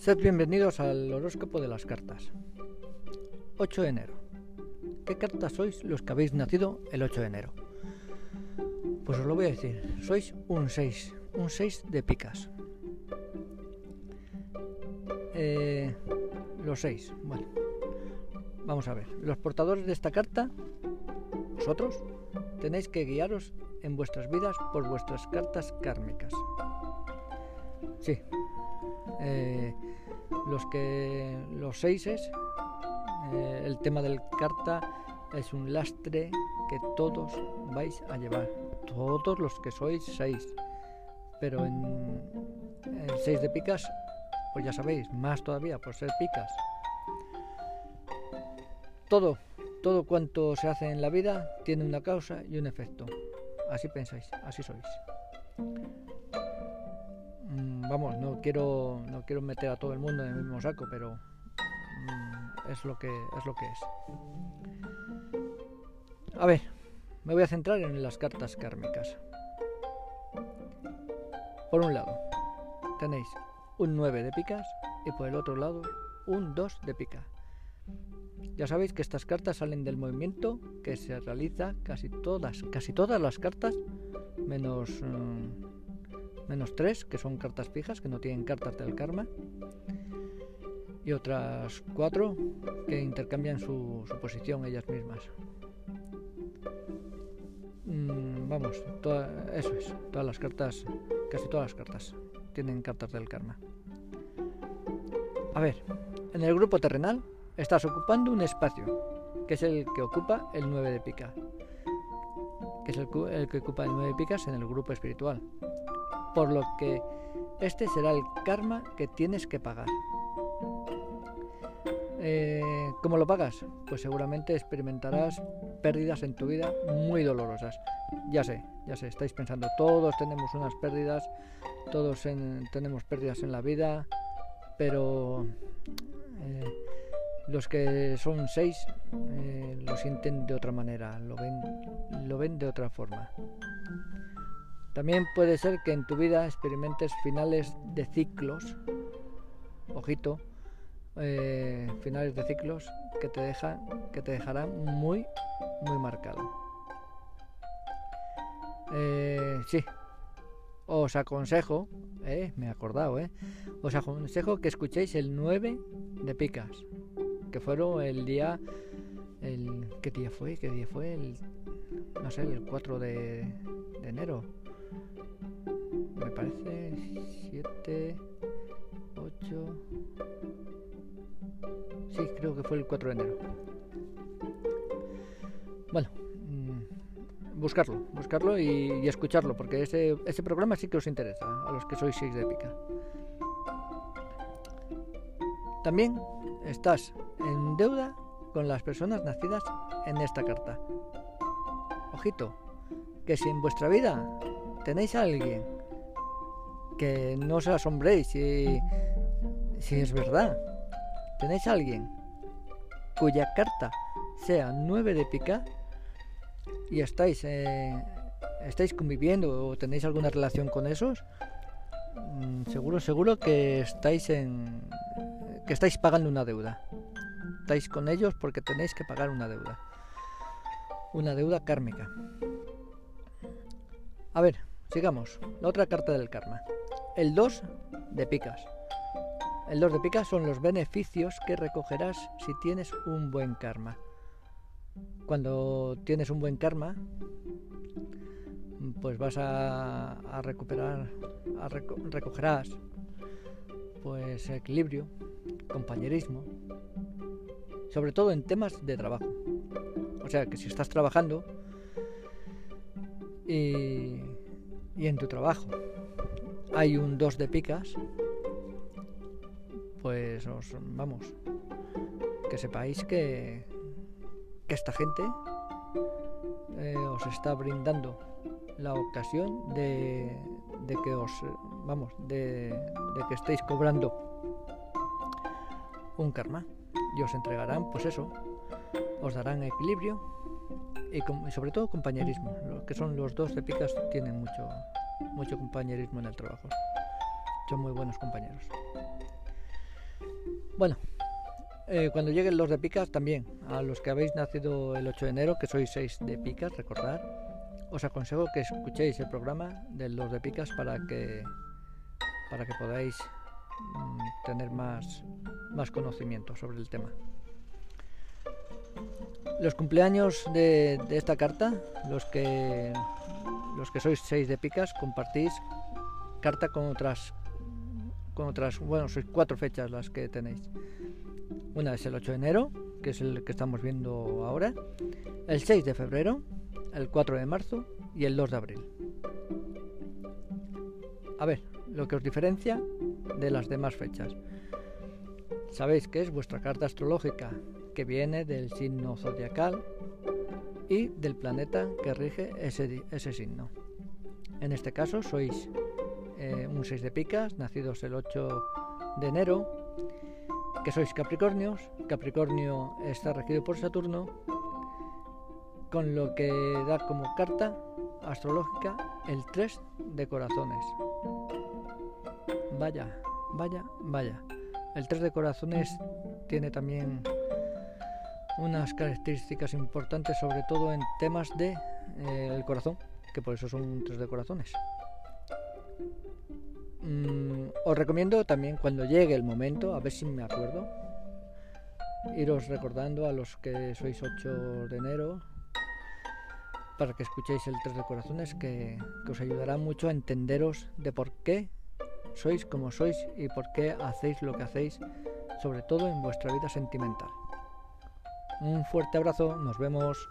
Sed bienvenidos al horóscopo de las cartas. 8 de enero. ¿Qué cartas sois los que habéis nacido el 8 de enero? Pues os lo voy a decir. Sois un 6. Un 6 de picas. Eh, los 6. Bueno. Vamos a ver. Los portadores de esta carta, vosotros, tenéis que guiaros en vuestras vidas por vuestras cartas kármicas. Sí. Eh, los que los seises, eh, el tema del carta es un lastre que todos vais a llevar, todos los que sois seis. Pero en seis de picas, pues ya sabéis, más todavía por ser picas. Todo, todo cuanto se hace en la vida tiene una causa y un efecto. Así pensáis, así sois. Vamos, no quiero, no quiero meter a todo el mundo en el mismo saco, pero mm, es lo que es lo que es. A ver, me voy a centrar en las cartas kármicas. Por un lado, tenéis un 9 de picas y por el otro lado un 2 de pica. Ya sabéis que estas cartas salen del movimiento que se realiza casi todas, casi todas las cartas, menos mm, menos tres, que son cartas fijas, que no tienen cartas del karma, y otras cuatro que intercambian su, posición ellas mismas. Mm, vamos, eso es, todas las cartas, casi todas las cartas tienen cartas del karma. A ver, en el grupo terrenal estás ocupando un espacio, que es el que ocupa el 9 de pica, que es el, el que ocupa el 9 de picas en el grupo espiritual por lo que este será el karma que tienes que pagar. Eh, ¿Cómo lo pagas? Pues seguramente experimentarás pérdidas en tu vida muy dolorosas. Ya sé, ya sé, estáis pensando, todos tenemos unas pérdidas, todos tenemos pérdidas en la vida, pero eh, los que son seis eh, lo sienten de otra manera, lo ven, lo ven de otra forma. También puede ser que en tu vida experimentes finales de ciclos, ojito, eh, finales de ciclos que te dejan, que te dejarán muy, muy marcado. Eh, sí, os aconsejo, eh, me he acordado, eh, os aconsejo que escuchéis el 9 de picas, que fueron el día, el, ¿qué día fue? ¿Qué día fue? El, no sé, el 4 de enero me parece 7, 8... Sí, creo que fue el 4 de enero. Bueno, mm, buscarlo, buscarlo y, escucharlo, porque ese, ese, programa sí que os interesa, a los que sois 6 de épica. También estás en deuda con las personas nacidas en esta carta. Ojito, que si en vuestra vida tenéis a alguien que no os asombréis si, si es verdad. ¿Tenéis alguien cuya carta sea 9 de pica y estáis, eh, estáis conviviendo o tenéis alguna relación con esos? Mm, seguro, seguro que estáis en que estáis pagando una deuda. Estáis con ellos porque tenéis que pagar una deuda. Una deuda kármica. A ver, sigamos. La otra carta del karma el 2 de picas. El 2 de picas son los beneficios que recogerás si tienes un buen karma. Cuando tienes un buen karma, pues vas a, recuperar, recogerás pues equilibrio, compañerismo, sobre todo en temas de trabajo. O sea que si estás trabajando y, y en tu trabajo. Hay un 2 de picas, pues os vamos, que sepáis que, que esta gente eh, os está brindando la ocasión de, de que os, vamos, de, de que estéis cobrando un karma. Y os entregarán, pues eso, os darán equilibrio y, sobre todo compañerismo, lo que son los dos de picas tienen mucho mucho compañerismo en el trabajo. Son muy buenos compañeros. Bueno, eh, cuando lleguen los de picas también, a los que habéis nacido el 8 de enero, que sois 6 de picas, recordad, os aconsejo que escuchéis el programa de los de picas para que para que podáis mm, tener más, más conocimiento sobre el tema. Los cumpleaños de, esta carta, los que los que sois 6 de picas, compartís carta con otras con otras, bueno, sois cuatro fechas las que tenéis. Una es el 8 de enero, que es el que estamos viendo ahora, el 6 de febrero, el 4 de marzo y el 2 de abril. A ver, lo que os diferencia de las demás fechas. Sabéis que es vuestra carta astrológica, que viene del signo zodiacal y del planeta que rige ese, ese signo. En este caso sois eh, un 6 de picas, nacidos el 8 de enero, que sois Capricornios. Capricornio está regido por Saturno, con lo que da como carta astrológica el 3 de corazones. Vaya, vaya, vaya. El 3 de corazones tiene también unas características importantes, sobre todo en temas de eh, el corazón, que por eso son 3 de corazones. Mm, os recomiendo también cuando llegue el momento, a ver si me acuerdo, iros recordando a los que sois 8 de enero para que escuchéis el 3 de corazones que, que os ayudará mucho a entenderos de por qué sois como sois y por qué hacéis lo que hacéis, sobre todo en vuestra vida sentimental. Un fuerte abrazo, nos vemos.